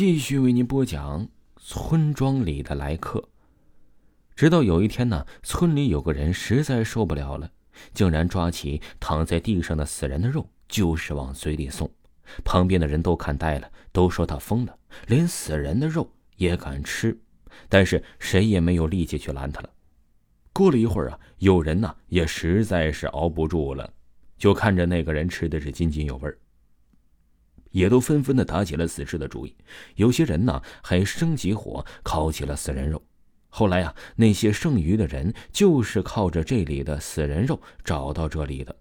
继续为您播讲村庄里的来客。直到有一天呢，村里有个人实在受不了了，竟然抓起躺在地上的死人的肉，就是往嘴里送。旁边的人都看呆了，都说他疯了，连死人的肉也敢吃。但是谁也没有力气去拦他了。过了一会儿啊，有人呢也实在是熬不住了，就看着那个人吃的是津津有味儿。也都纷纷的打起了死尸的主意，有些人呢还生起火烤起了死人肉。后来啊，那些剩余的人就是靠着这里的死人肉找到这里的，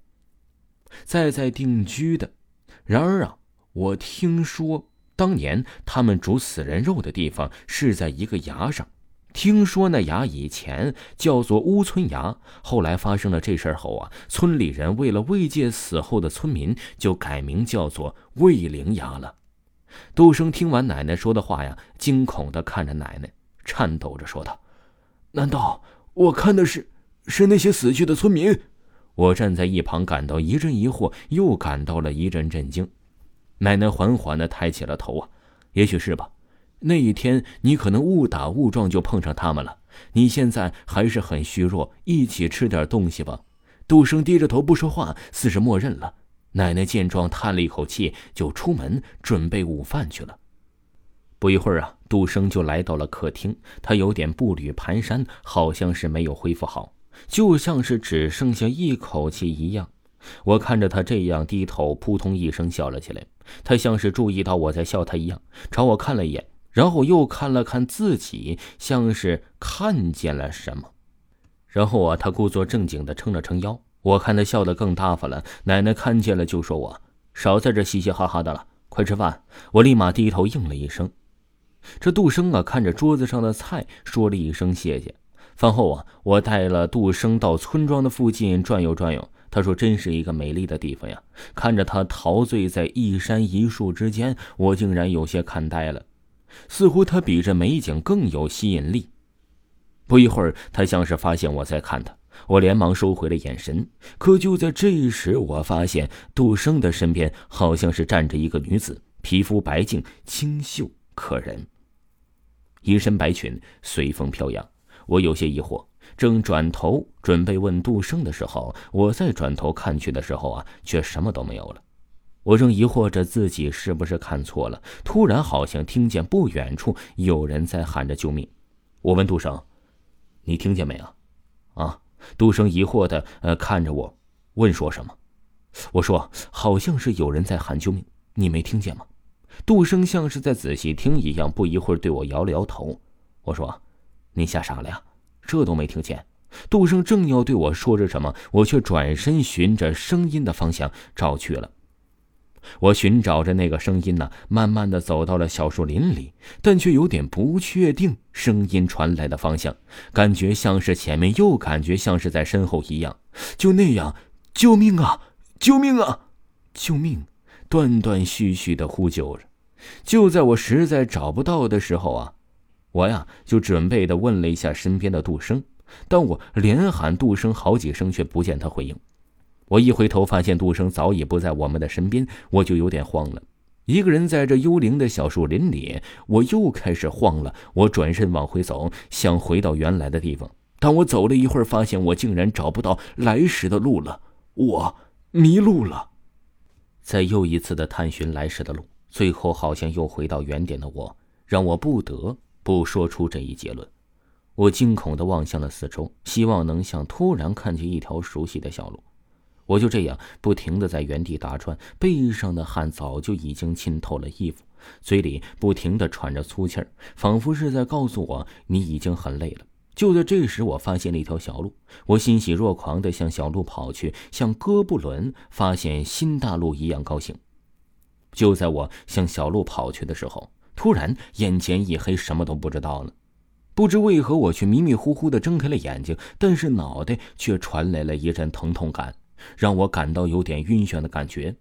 在在定居的。然而啊，我听说当年他们煮死人肉的地方是在一个崖上。听说那崖以前叫做乌村崖，后来发生了这事儿后啊，村里人为了慰藉死后的村民，就改名叫做魏灵崖了。杜生听完奶奶说的话呀，惊恐的看着奶奶，颤抖着说道：“难道我看的是是那些死去的村民？”我站在一旁，感到一阵疑惑，又感到了一阵震惊。奶奶缓缓的抬起了头啊，也许是吧。那一天，你可能误打误撞就碰上他们了。你现在还是很虚弱，一起吃点东西吧。杜生低着头不说话，似是默认了。奶奶见状，叹了一口气，就出门准备午饭去了。不一会儿啊，杜生就来到了客厅，他有点步履蹒跚，好像是没有恢复好，就像是只剩下一口气一样。我看着他这样低头，扑通一声笑了起来。他像是注意到我在笑他一样，朝我看了一眼。然后又看了看自己，像是看见了什么。然后啊，他故作正经的撑了撑腰。我看他笑得更大发了。奶奶看见了，就说我少在这嘻嘻哈哈的了，快吃饭。我立马低头应了一声。这杜生啊，看着桌子上的菜，说了一声谢谢。饭后啊，我带了杜生到村庄的附近转悠转悠。他说：“真是一个美丽的地方呀！”看着他陶醉在一山一树之间，我竟然有些看呆了。似乎他比这美景更有吸引力。不一会儿，他像是发现我在看他，我连忙收回了眼神。可就在这时，我发现杜生的身边好像是站着一个女子，皮肤白净、清秀可人，一身白裙随风飘扬。我有些疑惑，正转头准备问杜生的时候，我再转头看去的时候啊，却什么都没有了。我正疑惑着自己是不是看错了，突然好像听见不远处有人在喊着救命。我问杜生：“你听见没有？”啊，杜生疑惑的呃看着我，问说什么？我说：“好像是有人在喊救命，你没听见吗？”杜生像是在仔细听一样，不一会儿对我摇了摇头。我说：“你吓傻了呀？这都没听见？”杜生正要对我说着什么，我却转身循着声音的方向找去了。我寻找着那个声音呢，慢慢的走到了小树林里，但却有点不确定声音传来的方向，感觉像是前面，又感觉像是在身后一样。就那样，救命啊！救命啊！救命！断断续续的呼救着。就在我实在找不到的时候啊，我呀就准备的问了一下身边的杜生，但我连喊杜生好几声，却不见他回应。我一回头，发现杜生早已不在我们的身边，我就有点慌了。一个人在这幽灵的小树林里，我又开始慌了。我转身往回走，想回到原来的地方。当我走了一会儿，发现我竟然找不到来时的路了，我迷路了。在又一次的探寻来时的路，最后好像又回到原点的我，让我不得不说出这一结论。我惊恐地望向了四周，希望能像突然看见一条熟悉的小路。我就这样不停的在原地打转，背上的汗早就已经浸透了衣服，嘴里不停的喘着粗气儿，仿佛是在告诉我你已经很累了。就在这时，我发现了一条小路，我欣喜若狂的向小路跑去，像哥布伦发现新大陆一样高兴。就在我向小路跑去的时候，突然眼前一黑，什么都不知道了。不知为何，我却迷迷糊糊的睁开了眼睛，但是脑袋却传来了一阵疼痛感。让我感到有点晕眩的感觉。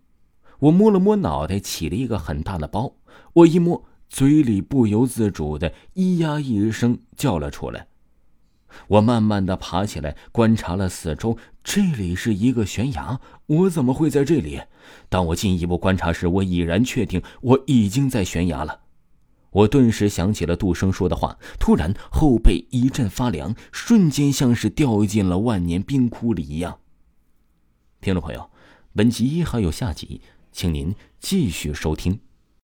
我摸了摸脑袋起了一个很大的包。我一摸嘴里不由自主的咿呀一声叫了出来。我慢慢的爬起来观察了四周这里是一个悬崖我怎么会在这里？当我进一步观察时我已然确定我已经在悬崖了。我顿时想起了杜生说的话突然后背一阵发凉瞬间像是掉进了万年冰窟里一样。听众朋友本集还有下集请您继续收听。